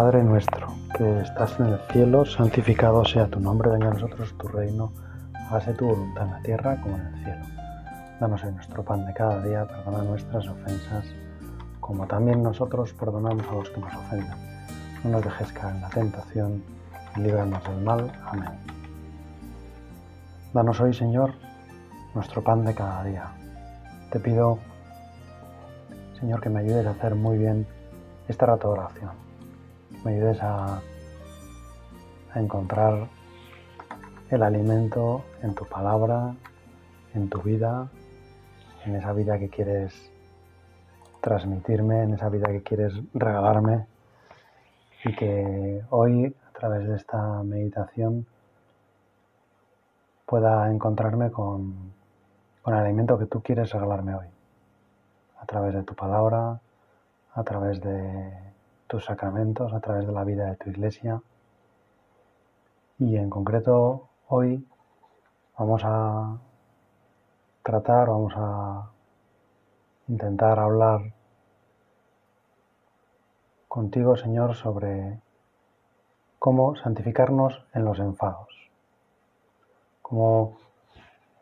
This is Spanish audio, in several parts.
Padre nuestro, que estás en el cielo, santificado sea tu nombre, venga a nosotros tu reino, hágase tu voluntad en la tierra como en el cielo. Danos hoy nuestro pan de cada día, perdona nuestras ofensas, como también nosotros perdonamos a los que nos ofendan. No nos dejes caer en la tentación y líbranos del mal. Amén. Danos hoy, Señor, nuestro pan de cada día. Te pido, Señor, que me ayudes a hacer muy bien esta rato oración. Me ayudes a, encontrar el alimento en tu palabra, en tu vida, en esa vida que quieres transmitirme, en esa vida que quieres regalarme. Y que hoy a través de esta meditación pueda encontrarme con, con el alimento que tú quieres regalarme hoy, a través de tu palabra, a través de tus sacramentos, a través de la vida de tu iglesia. Y en concreto hoy vamos a tratar, vamos a intentar hablar contigo, Señor, sobre cómo santificarnos en los enfados, cómo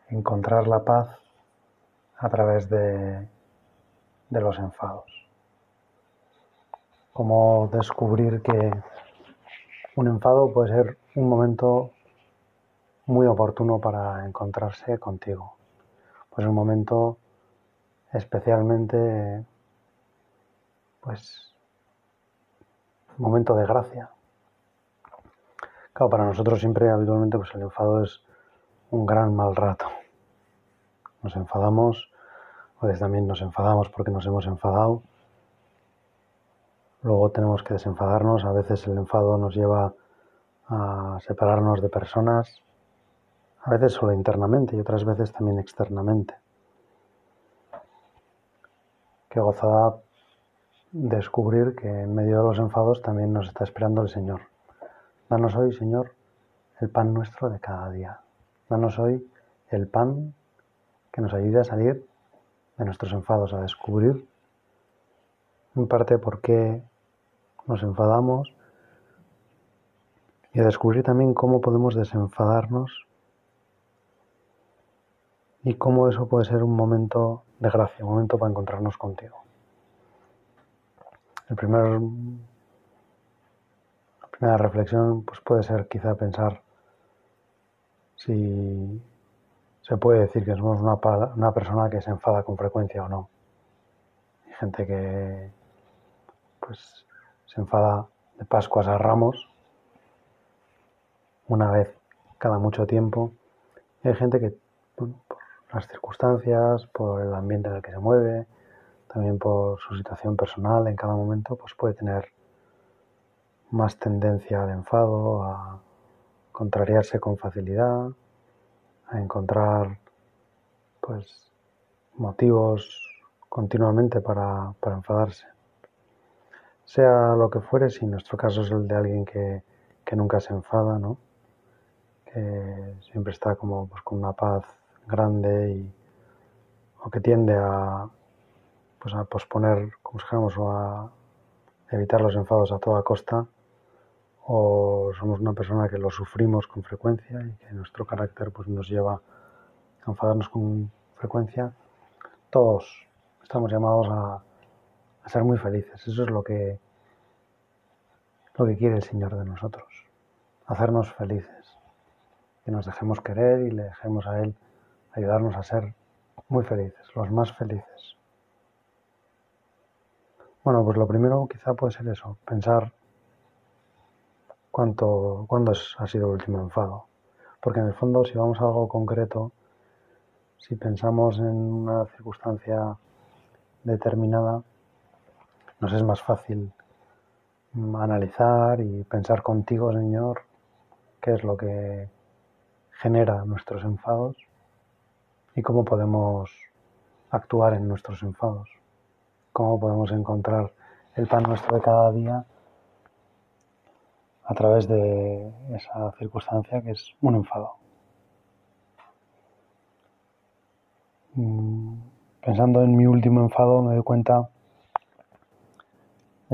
encontrar la paz a través de, de los enfados como descubrir que un enfado puede ser un momento muy oportuno para encontrarse contigo. Pues un momento especialmente, pues, momento de gracia. Claro, para nosotros siempre habitualmente pues el enfado es un gran mal rato. Nos enfadamos, a veces también nos enfadamos porque nos hemos enfadado Luego tenemos que desenfadarnos. A veces el enfado nos lleva a separarnos de personas, a veces solo internamente y otras veces también externamente. Qué gozada descubrir que en medio de los enfados también nos está esperando el Señor. Danos hoy, Señor, el pan nuestro de cada día. Danos hoy el pan que nos ayude a salir de nuestros enfados, a descubrir en parte por qué nos enfadamos y a descubrir también cómo podemos desenfadarnos y cómo eso puede ser un momento de gracia, un momento para encontrarnos contigo. La primera reflexión pues puede ser quizá pensar si se puede decir que somos una, una persona que se enfada con frecuencia o no. Hay gente que pues se enfada de Pascuas a Ramos una vez cada mucho tiempo. hay gente que, por las circunstancias, por el ambiente en el que se mueve, también por su situación personal en cada momento, pues puede tener más tendencia al enfado, a contrariarse con facilidad, a encontrar pues motivos continuamente para, para enfadarse sea lo que fuere, si nuestro caso es el de alguien que, nunca se enfada, ¿no? que siempre está como pues, con una paz grande y, o que tiende a, pues, a posponer, como o a evitar los enfados a toda costa, o somos una persona que lo sufrimos con frecuencia y que nuestro carácter pues, nos lleva a enfadarnos con frecuencia, todos estamos llamados a, ser muy felices. Eso es lo que, lo que quiere el Señor de nosotros, hacernos felices, que nos dejemos querer y le dejemos a Él ayudarnos a ser muy felices, los más felices. Bueno, pues lo primero quizá puede ser eso, pensar cuánto, cuándo ha sido el último enfado. Porque en el fondo, si vamos a algo concreto, si pensamos en una circunstancia determinada, nos es más fácil analizar y pensar contigo, Señor, qué es lo que genera nuestros enfados y cómo podemos actuar en nuestros enfados, cómo podemos encontrar el pan nuestro de cada día a través de esa circunstancia que es un enfado. Mm, pensando en mi último enfado me doy cuenta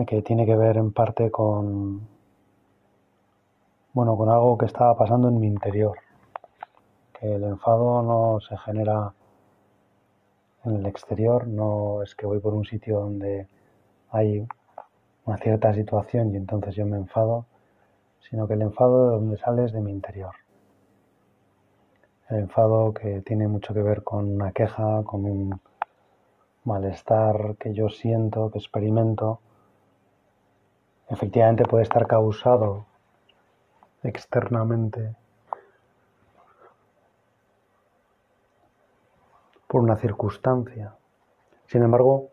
que tiene que ver en parte con, bueno, con algo que estaba pasando en mi interior, que el enfado no se genera en el exterior, no es que voy por un sitio donde hay una cierta situación y entonces yo me enfado, sino que el enfado de donde sale es de mi interior. El enfado que tiene mucho que ver con una queja, con un malestar que yo siento, que experimento, efectivamente puede estar causado externamente por una circunstancia. Sin embargo,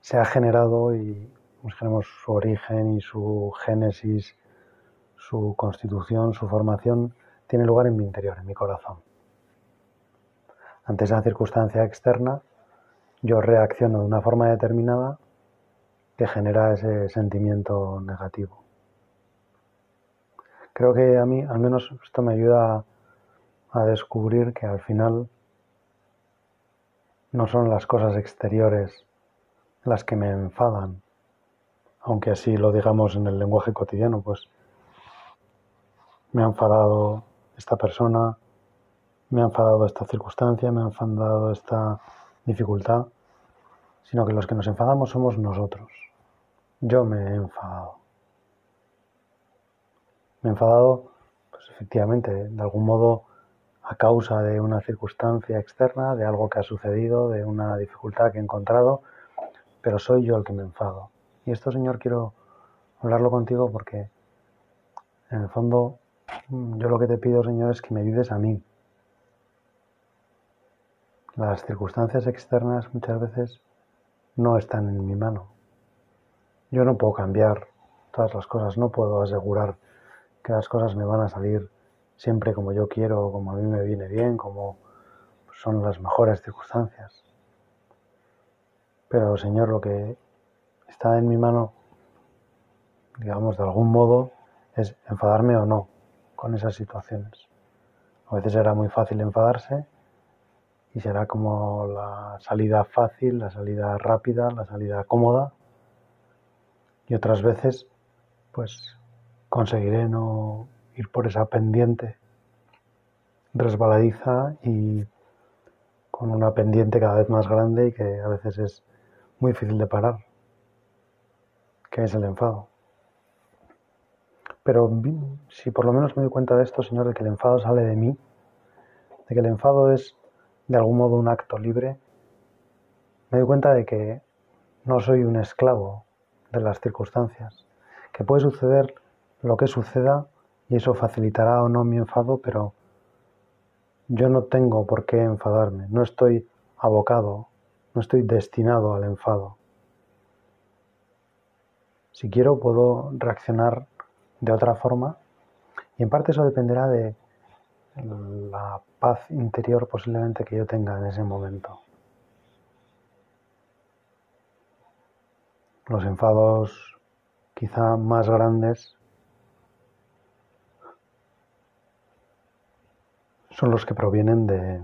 se ha generado y tenemos su origen y su génesis, su constitución, su formación, tiene lugar en mi interior, en mi corazón. Ante esa circunstancia externa, yo reacciono de una forma determinada que genera ese sentimiento negativo. Creo que a mí, al menos, esto me ayuda a descubrir que al final no son las cosas exteriores las que me enfadan, aunque así lo digamos en el lenguaje cotidiano, pues me ha enfadado esta persona, me ha enfadado esta circunstancia, me ha enfadado esta dificultad, sino que los que nos enfadamos somos nosotros. Yo me he enfadado. Me he enfadado, pues efectivamente, de algún modo a causa de una circunstancia externa, de algo que ha sucedido, de una dificultad que he encontrado, pero soy yo el que me enfado. Y esto, Señor, quiero hablarlo contigo porque en el fondo yo lo que te pido, Señor, es que me ayudes a mí. Las circunstancias externas muchas veces no están en mi mano. Yo no puedo cambiar todas las cosas, no puedo asegurar que las cosas me van a salir siempre como yo quiero, como a mí me viene bien, como son las mejores circunstancias. Pero Señor, lo que está en mi mano, digamos, de algún modo, es enfadarme o no con esas situaciones. A veces será muy fácil enfadarse y será como la salida fácil, la salida rápida, la salida cómoda. Y otras veces, pues conseguiré no ir por esa pendiente resbaladiza y con una pendiente cada vez más grande y que a veces es muy difícil de parar, que es el enfado. Pero si por lo menos me doy cuenta de esto, Señor, de que el enfado sale de mí, de que el enfado es de algún modo un acto libre, me doy cuenta de que no soy un esclavo de las circunstancias, que puede suceder lo que suceda y eso facilitará o no mi enfado, pero yo no tengo por qué enfadarme, no estoy abocado, no estoy destinado al enfado. Si quiero puedo reaccionar de otra forma y en parte eso dependerá de la paz interior posiblemente que yo tenga en ese momento. Los enfados quizá más grandes son los que provienen de,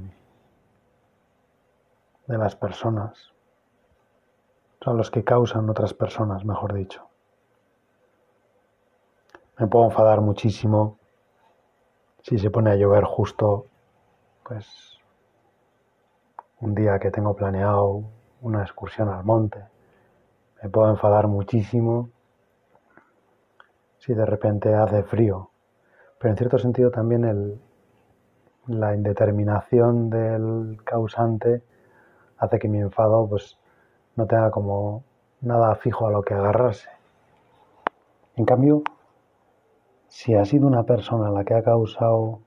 de las personas, son los que causan otras personas, mejor dicho. Me puedo enfadar muchísimo si se pone a llover justo, pues, un día que tengo planeado una excursión al monte. Me puedo enfadar muchísimo si de repente hace frío. Pero en cierto sentido también el, la indeterminación del causante hace que mi enfado pues no tenga como nada fijo a lo que agarrarse. En cambio, si ha sido una persona la que ha causado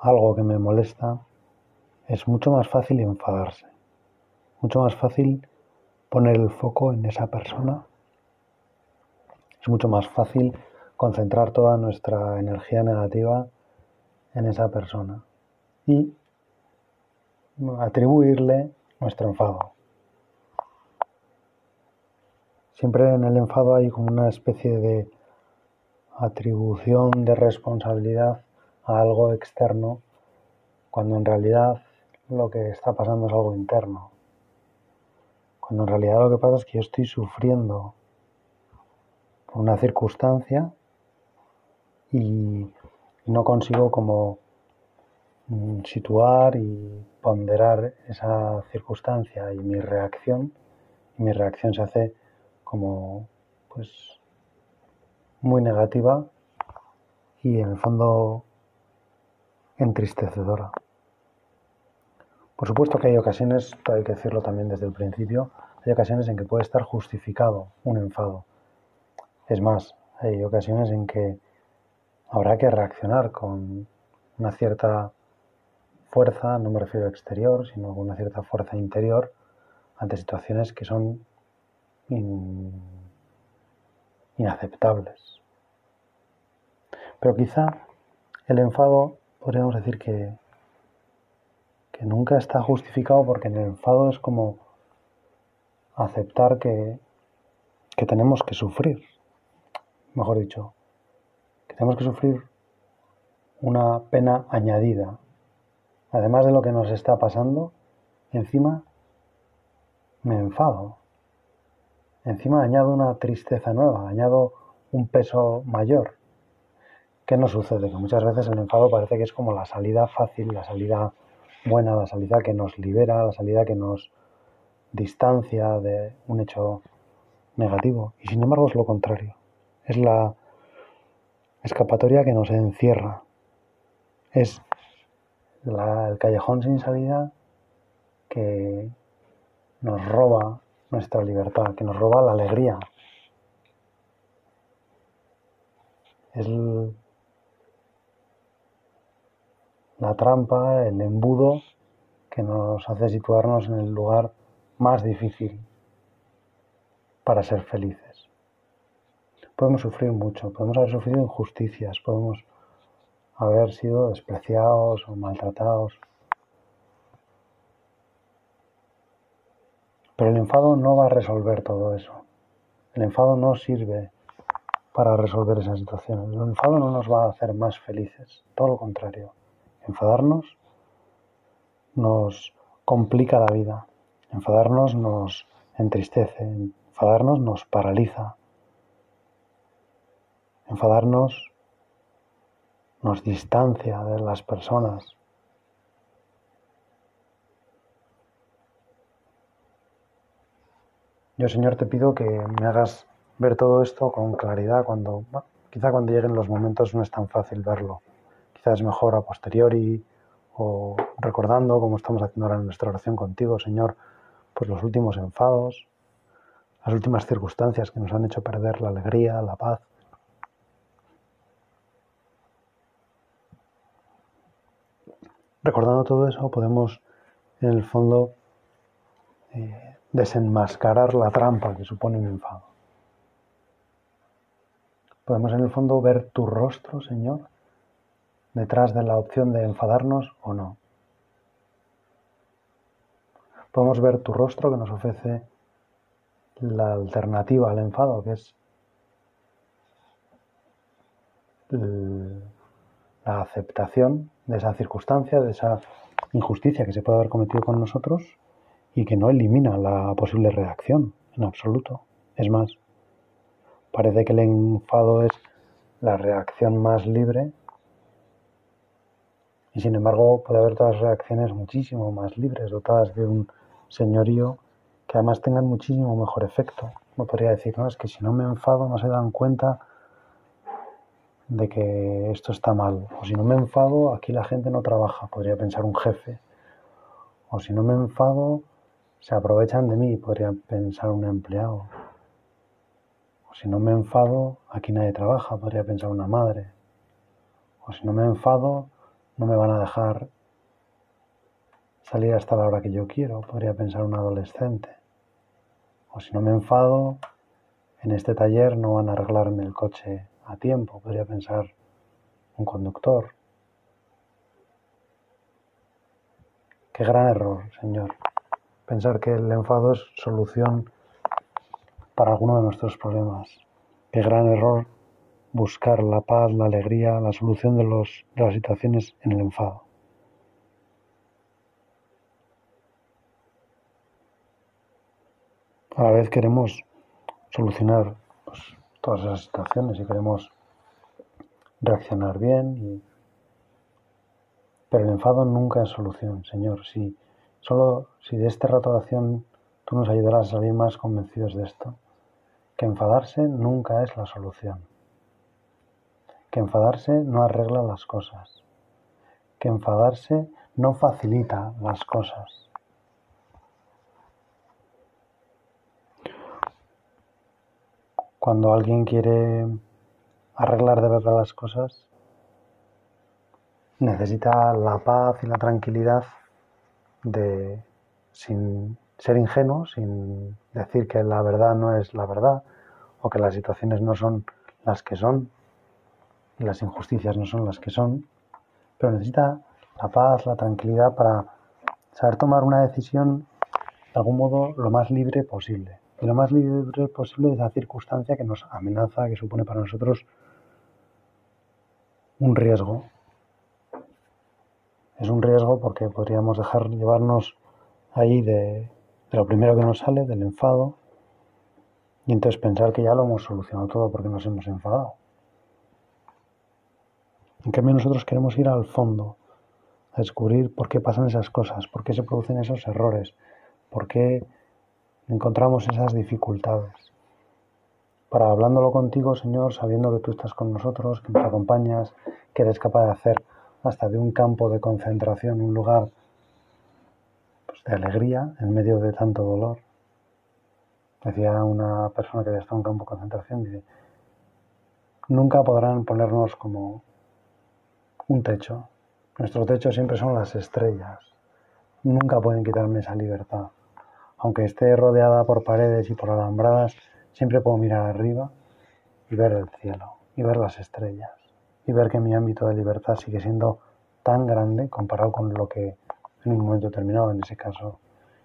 algo que me molesta, es mucho más fácil enfadarse, mucho más fácil poner el foco en esa persona, es mucho más fácil concentrar toda nuestra energía negativa en esa persona y atribuirle nuestro enfado. Siempre en el enfado hay como una especie de atribución de responsabilidad a algo externo, cuando en realidad lo que está pasando es algo interno. Cuando en realidad lo que pasa es que yo estoy sufriendo por una circunstancia y no consigo como mm, situar y ponderar esa circunstancia y mi reacción. Y mi reacción se hace como pues muy negativa y en el fondo entristecedora. Por supuesto que hay ocasiones, hay que decirlo también desde el principio, hay ocasiones en que puede estar justificado un enfado. Es más, hay ocasiones en que habrá que reaccionar con una cierta fuerza, no me refiero a exterior, sino con una cierta fuerza interior ante situaciones que son inaceptables. Pero quizá el enfado podríamos decir que, nunca está justificado porque en el enfado es como aceptar que, que tenemos que sufrir, mejor dicho, que tenemos que sufrir una pena añadida. Además de lo que nos está pasando, encima me enfado. Encima añado una tristeza nueva, añado un peso mayor. ¿Qué nos sucede? Que muchas veces el enfado parece que es como la salida fácil, la salida buena, la salida que nos libera, la salida que nos distancia de un hecho negativo. Y sin embargo es lo contrario. Es la escapatoria que nos encierra. Es el callejón sin salida que nos roba nuestra libertad, que nos roba la alegría. Es la trampa, el embudo que nos hace situarnos en el lugar más difícil para ser felices. Podemos sufrir mucho, podemos haber sufrido injusticias, podemos haber sido despreciados o maltratados. Pero el enfado no va a resolver todo eso. El enfado no sirve para resolver esas situaciones. El enfado no nos va a hacer más felices, todo lo contrario. Enfadarnos nos complica la vida. Enfadarnos nos entristece. Enfadarnos nos paraliza. Enfadarnos nos distancia de las personas. Yo, Señor, te pido que me hagas ver todo esto con claridad cuando, quizá cuando lleguen los momentos no es tan fácil verlo quizás mejor a posteriori o recordando, como estamos haciendo ahora en nuestra oración contigo, Señor, pues los últimos enfados, las últimas circunstancias que nos han hecho perder la alegría, la paz. Recordando todo eso, podemos en el fondo eh, desenmascarar la trampa que supone un enfado. Podemos en el fondo ver tu rostro, Señor, detrás de la opción de enfadarnos o no. Podemos ver tu rostro que nos ofrece la alternativa al enfado, que es la aceptación de esa circunstancia, de esa injusticia que se puede haber cometido con nosotros y que no elimina la posible reacción en absoluto. Es más, parece que el enfado es la reacción más libre y sin embargo puede haber otras reacciones muchísimo más libres, dotadas de un señorío que además tengan muchísimo mejor efecto. No podría decir, no, es que si no me enfado no se dan cuenta de que esto está mal. O si no me enfado, aquí la gente no trabaja, podría pensar un jefe. O si no me enfado, se aprovechan de mí, podría pensar un empleado. O si no me enfado, aquí nadie trabaja, podría pensar una madre. O si no me enfado, no me van a dejar salir hasta la hora que yo quiero, podría pensar un adolescente. O si no me enfado, en este taller no van a arreglarme el coche a tiempo, podría pensar un conductor. Qué gran error, Señor. Pensar que el enfado es solución para alguno de nuestros problemas. Qué gran error buscar la paz, la alegría, la solución de, los, de las situaciones en el enfado. a la vez queremos solucionar pues, todas esas situaciones y queremos reaccionar bien. Pero el enfado nunca es solución, Señor. Si solo si de este rato de acción tú nos ayudarás a salir más convencidos de esto, que enfadarse nunca es la solución. Que enfadarse no arregla las cosas. Que enfadarse no facilita las cosas. Cuando alguien quiere arreglar de verdad las cosas, necesita la paz y la tranquilidad de, sin ser ingenuo, sin decir que la verdad no es la verdad o que las situaciones no son las que son y las injusticias no son las que son, pero necesita la paz, la tranquilidad para saber tomar una decisión de algún modo lo más libre posible. Y lo más libre posible de esa circunstancia que nos amenaza, que supone para nosotros un riesgo. Es un riesgo porque podríamos dejar llevarnos ahí de, de lo primero que nos sale, del enfado, y entonces pensar que ya lo hemos solucionado todo porque nos hemos enfadado. En cambio nosotros queremos ir al fondo, a descubrir por qué pasan esas cosas, por qué se producen esos errores, por qué encontramos esas dificultades. Para hablándolo contigo, Señor, sabiendo que tú estás con nosotros, que nos acompañas, que eres capaz de hacer hasta de un campo de concentración un lugar pues, de alegría en medio de tanto dolor. Decía una persona que había estado en un campo de concentración, dice, nunca podrán ponernos como un techo. Nuestro techo siempre son las estrellas. Nunca pueden quitarme esa libertad aunque esté rodeada por paredes y por alambradas, siempre puedo mirar arriba y ver el cielo, y ver las estrellas, y ver que mi ámbito de libertad sigue siendo tan grande comparado con lo que en un momento determinado, en ese caso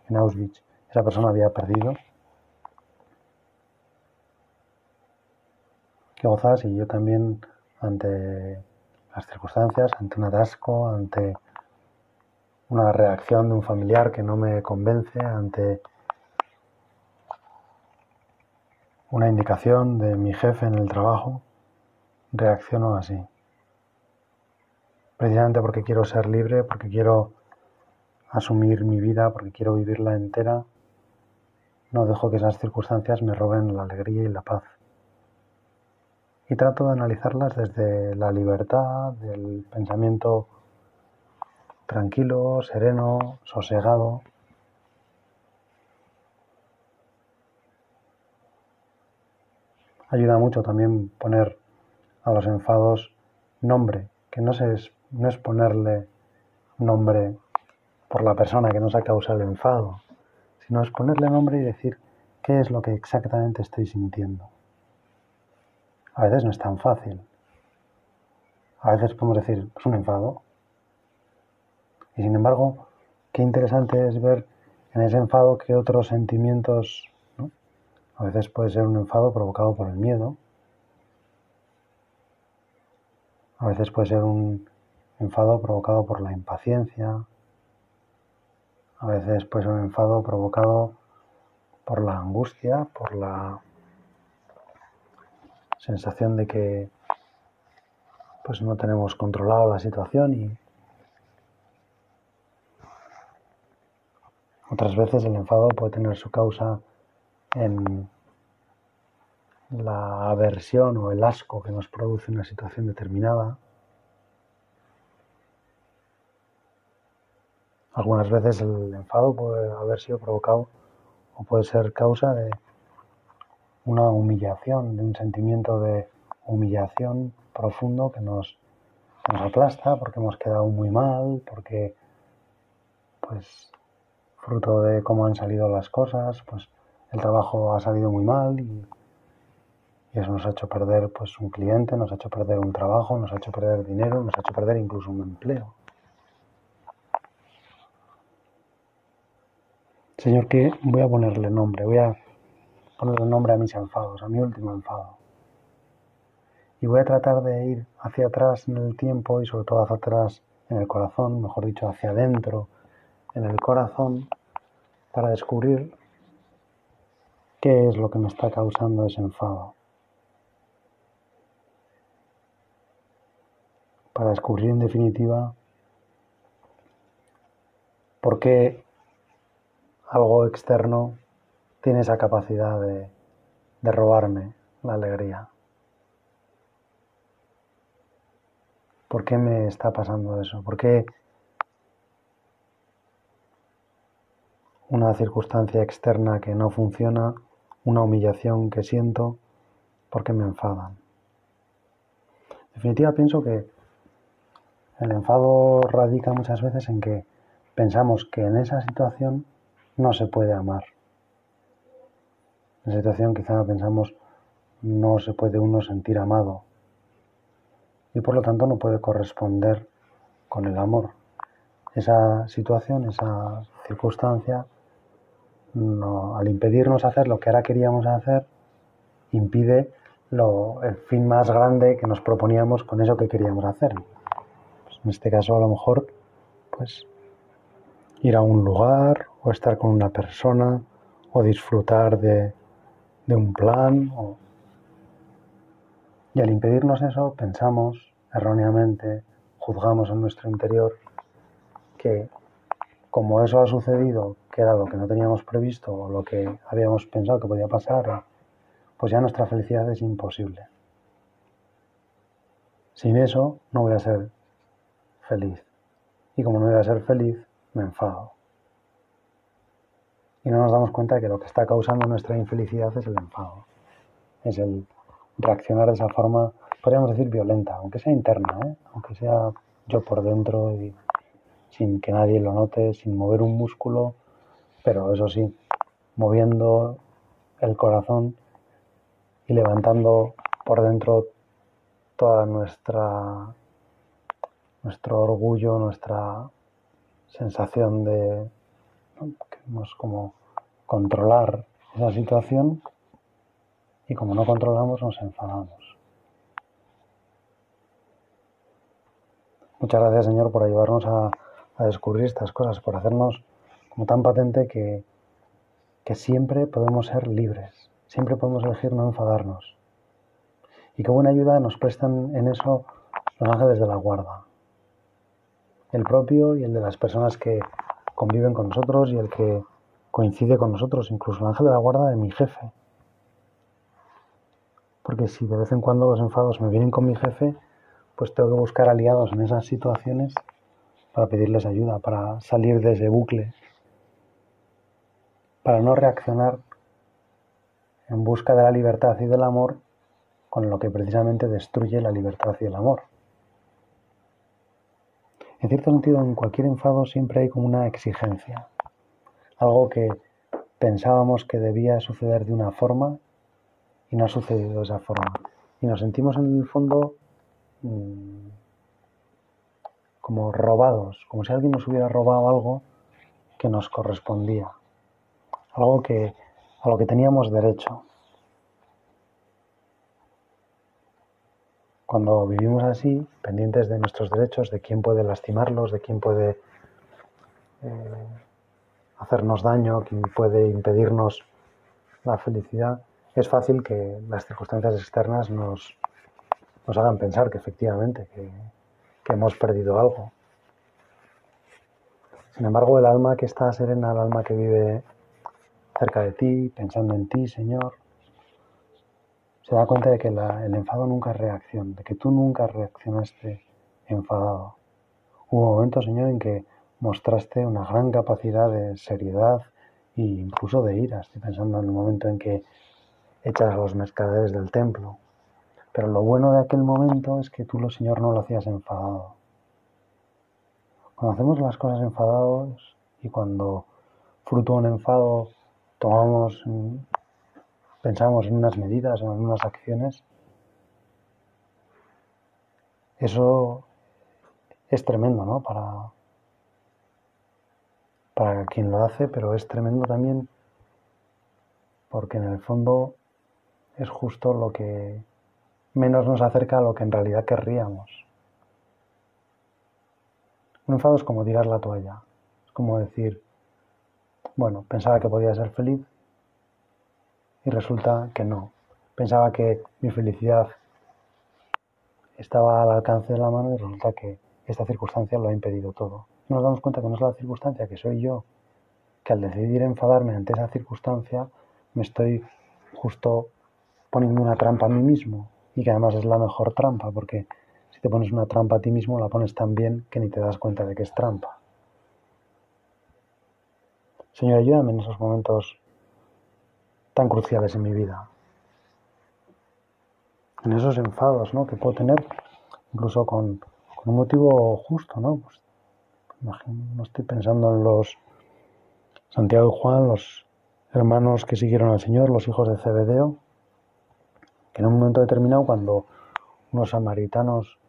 en Auschwitz, esa persona había perdido. Que gozas y yo también ante las circunstancias, ante un atasco, ante una reacción de un familiar que no me convence ante una indicación de mi jefe en el trabajo, reacciono así. Precisamente porque quiero ser libre, porque quiero asumir mi vida, porque quiero vivirla entera, no dejo que esas circunstancias me roben la alegría y la paz. Y trato de analizarlas desde la libertad, del pensamiento tranquilo, sereno, sosegado. Ayuda mucho también poner a los enfados nombre, que no, es, no es ponerle nombre por la persona que nos ha causado el enfado, sino es ponerle nombre y decir qué es lo que exactamente estoy sintiendo. A veces no es tan fácil. A veces podemos decir, es un enfado, y sin embargo, qué interesante es ver en ese enfado que otros sentimientos, a veces puede ser un enfado provocado por el miedo, a veces puede ser un enfado provocado por la impaciencia, a veces puede ser un enfado provocado por la angustia, por la sensación de que pues no tenemos controlado la situación y Otras veces el enfado puede tener su causa en la aversión o el asco que nos produce una situación determinada. Algunas veces el enfado puede haber sido provocado o puede ser causa de una humillación, de un sentimiento de humillación profundo que nos, nos aplasta porque hemos quedado muy mal, porque pues fruto de cómo han salido las cosas, pues el trabajo ha salido muy mal y, eso nos ha hecho perder pues un cliente, nos ha hecho perder un trabajo, nos ha hecho perder dinero, nos ha hecho perder incluso un empleo. Señor, que voy a ponerle nombre, voy a ponerle nombre a mis enfados, a mi último enfado. Y voy a tratar de ir hacia atrás en el tiempo y sobre todo hacia atrás en el corazón, mejor dicho, hacia adentro en el corazón para descubrir qué es lo que me está causando ese enfado. Para descubrir en definitiva por qué algo externo tiene esa capacidad de, robarme la alegría. ¿Por qué me está pasando eso? ¿Por qué una circunstancia externa que no funciona, una humillación que siento, por qué me enfadan? En definitiva, pienso que el enfado radica muchas veces en que pensamos que en esa situación no se puede amar. Esa situación quizá pensamos no se puede uno sentir amado y por lo tanto no puede corresponder con el amor. Esa situación, esa circunstancia, al impedirnos hacer lo que ahora queríamos hacer, impide el fin más grande que nos proponíamos con eso que queríamos hacer. Pues en este caso, a lo mejor, pues ir a un lugar o estar con una persona o disfrutar de, de un plan y al impedirnos eso, pensamos erróneamente, juzgamos en nuestro interior que como eso ha sucedido, que era lo que no teníamos previsto o lo que habíamos pensado que podía pasar, pues ya nuestra felicidad es imposible. Sin eso no voy a ser feliz. Y como no voy a ser feliz, me enfado. Y no nos damos cuenta de que lo que está causando nuestra infelicidad es el enfado. Es el reaccionar de esa forma, podríamos decir violenta, aunque sea interna, ¿eh? aunque sea yo por dentro y sin que nadie lo note, sin mover un músculo, pero eso sí, moviendo el corazón y levantando por dentro toda nuestra nuestro orgullo, nuestra sensación de queremos como controlar esa situación y como no controlamos nos enfadamos. Muchas gracias Señor por ayudarnos a, descubrir estas cosas, por hacernos como tan patente que, que siempre podemos ser libres, siempre podemos elegir no enfadarnos. Y qué buena ayuda nos prestan en eso los ángeles de la guarda, el propio y el de las personas que conviven con nosotros y el que coincide con nosotros, incluso el ángel de la guarda de mi jefe, porque si de vez en cuando los enfados me vienen con mi jefe, pues tengo que buscar aliados en esas situaciones para pedirles ayuda, para salir de ese bucle, para no reaccionar en busca de la libertad y del amor con lo que precisamente destruye la libertad y el amor. En cierto sentido, en cualquier enfado siempre hay como una exigencia, algo que pensábamos que debía suceder de una forma y no ha sucedido de esa forma. Y nos sentimos en el fondo mm, como robados, como si alguien nos hubiera robado algo que nos correspondía, algo que, a lo que teníamos derecho. Cuando vivimos así, pendientes de nuestros derechos, de quién puede lastimarlos, de quién puede eh, hacernos daño, quién puede impedirnos la felicidad, es fácil que las circunstancias externas nos, hagan pensar que efectivamente que hemos perdido algo. Sin embargo, el alma que está serena, el alma que vive cerca de ti, pensando en ti, Señor, se da cuenta de que el enfado nunca es reacción, de que tú nunca reaccionaste enfadado. Hubo momentos, Señor, en que mostraste una gran capacidad de seriedad e incluso de ira. Estoy pensando en el momento en que echas a los mercaderes del templo. Pero lo bueno de aquel momento es que tú, lo Señor, no lo hacías enfadado. Cuando hacemos las cosas enfadados y cuando fruto un enfado tomamos, pensamos en unas medidas o en unas acciones, eso es tremendo, ¿no? Para, para quien lo hace, pero es tremendo también porque en el fondo es justo lo que menos nos acerca a lo que en realidad querríamos. Un enfado es como tirar la toalla. Es como decir, bueno, pensaba que podía ser feliz y resulta que no. Pensaba que mi felicidad estaba al alcance de la mano y resulta que esta circunstancia lo ha impedido todo. Nos damos cuenta que no es la circunstancia, que soy yo, que al decidir enfadarme ante esa circunstancia me estoy justo poniendo una trampa a mí mismo y que además es la mejor trampa porque si te pones una trampa a ti mismo la pones tan bien que ni te das cuenta de que es trampa. Señor, ayúdame en esos momentos tan cruciales en mi vida. En esos enfados ¿no? que puedo tener, incluso con, un motivo justo, ¿no? Pues, no estoy pensando en los Santiago y Juan, los hermanos que siguieron al Señor, los hijos de Zebedeo, que en un momento determinado, cuando unos samaritanos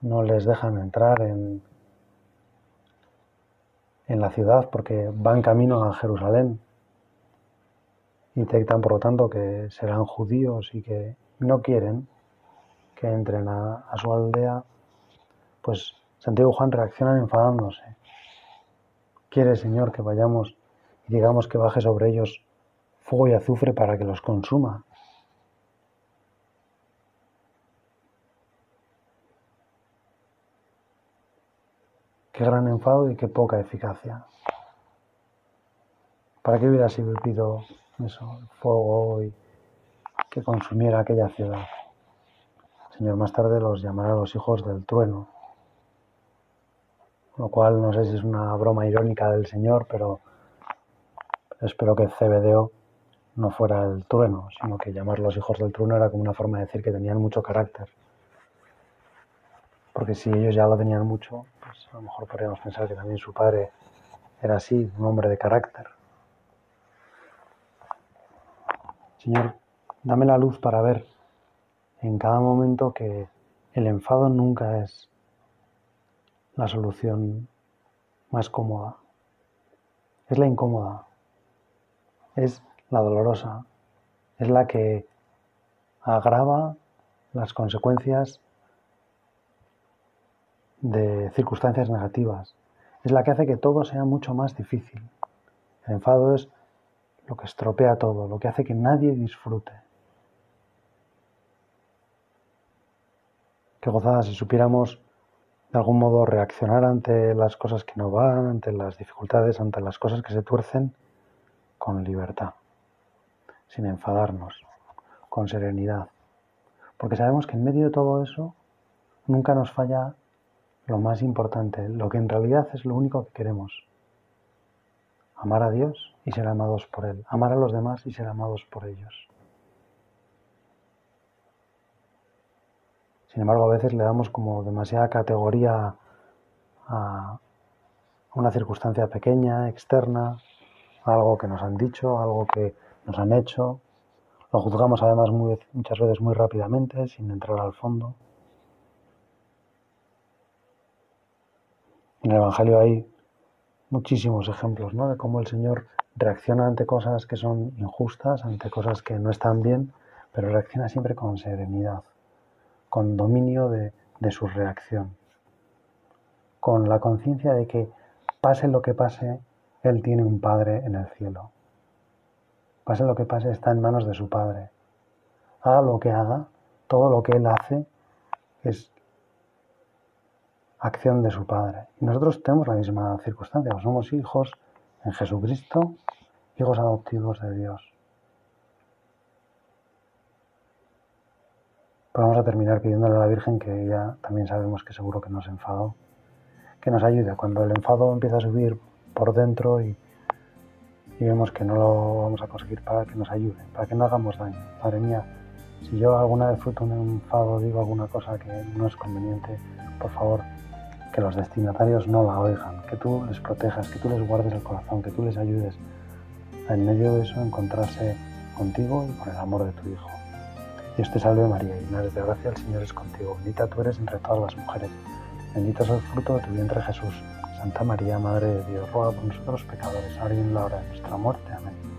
no les dejan entrar en, en la ciudad porque van camino a Jerusalén detectan por lo tanto que serán judíos y que no quieren que entren a, su aldea, pues Santiago Juan reaccionan enfadándose. Quiere, Señor, que vayamos y digamos que baje sobre ellos fuego y azufre para que los consuma. Qué gran enfado y qué poca eficacia. ¿Para qué hubiera servido eso, el fuego y que consumiera aquella ciudad? Señor más tarde los llamará los hijos del trueno, lo cual no sé si es una broma irónica del Señor, pero espero que Cebedeo no fuera el trueno, sino que llamarlos hijos del trueno era como una forma de decir que tenían mucho carácter porque si ellos ya lo tenían mucho, pues a lo mejor podríamos pensar que también su padre era así, un hombre de carácter. Señor, dame la luz para ver en cada momento que el enfado nunca es la solución más cómoda. Es la incómoda, es la dolorosa, es la que agrava las consecuencias de circunstancias negativas. Es la que hace que todo sea mucho más difícil. El enfado es lo que estropea todo, lo que hace que nadie disfrute. Qué gozada si supiéramos de algún modo reaccionar ante las cosas que no van, ante las dificultades, ante las cosas que se tuercen con libertad, sin enfadarnos, con serenidad. Porque sabemos que en medio de todo eso nunca nos falla lo más importante, lo que en realidad es lo único que queremos. Amar a Dios y ser amados por Él. Amar a los demás y ser amados por ellos. Sin embargo, a veces le damos como demasiada categoría a una circunstancia pequeña, externa, algo que nos han dicho, algo que nos han hecho. Lo juzgamos además muchas veces muy rápidamente, sin entrar al fondo. En el Evangelio hay muchísimos ejemplos ¿no? de cómo el Señor reacciona ante cosas que son injustas, ante cosas que no están bien, pero reacciona siempre con serenidad, con dominio de, de su reacción, con la conciencia de que pase lo que pase, Él tiene un Padre en el cielo. Pase lo que pase, está en manos de su Padre. Haga lo que haga, todo lo que Él hace es acción de su Padre. Y nosotros tenemos la misma circunstancia, somos hijos en Jesucristo, hijos adoptivos de Dios. Pero vamos a terminar pidiéndole a la Virgen que ella también sabemos que seguro que nos enfadó, que nos ayude cuando el enfado empieza a subir por dentro y, y vemos que no lo vamos a conseguir para que nos ayude, para que no hagamos daño. Madre mía, si yo alguna vez fruto un enfado, digo alguna cosa que no es conveniente, por favor, que los destinatarios no la oigan, que tú les protejas, que tú les guardes el corazón, que tú les ayudes a en medio de eso encontrarse contigo y con el amor de tu Hijo. Dios te salve María, llena eres de gracia, el Señor es contigo, bendita tú eres entre todas las mujeres, bendito es el fruto de tu vientre Jesús. Santa María, Madre de Dios, ruega por nosotros pecadores, ahora y en la hora de nuestra muerte. Amén.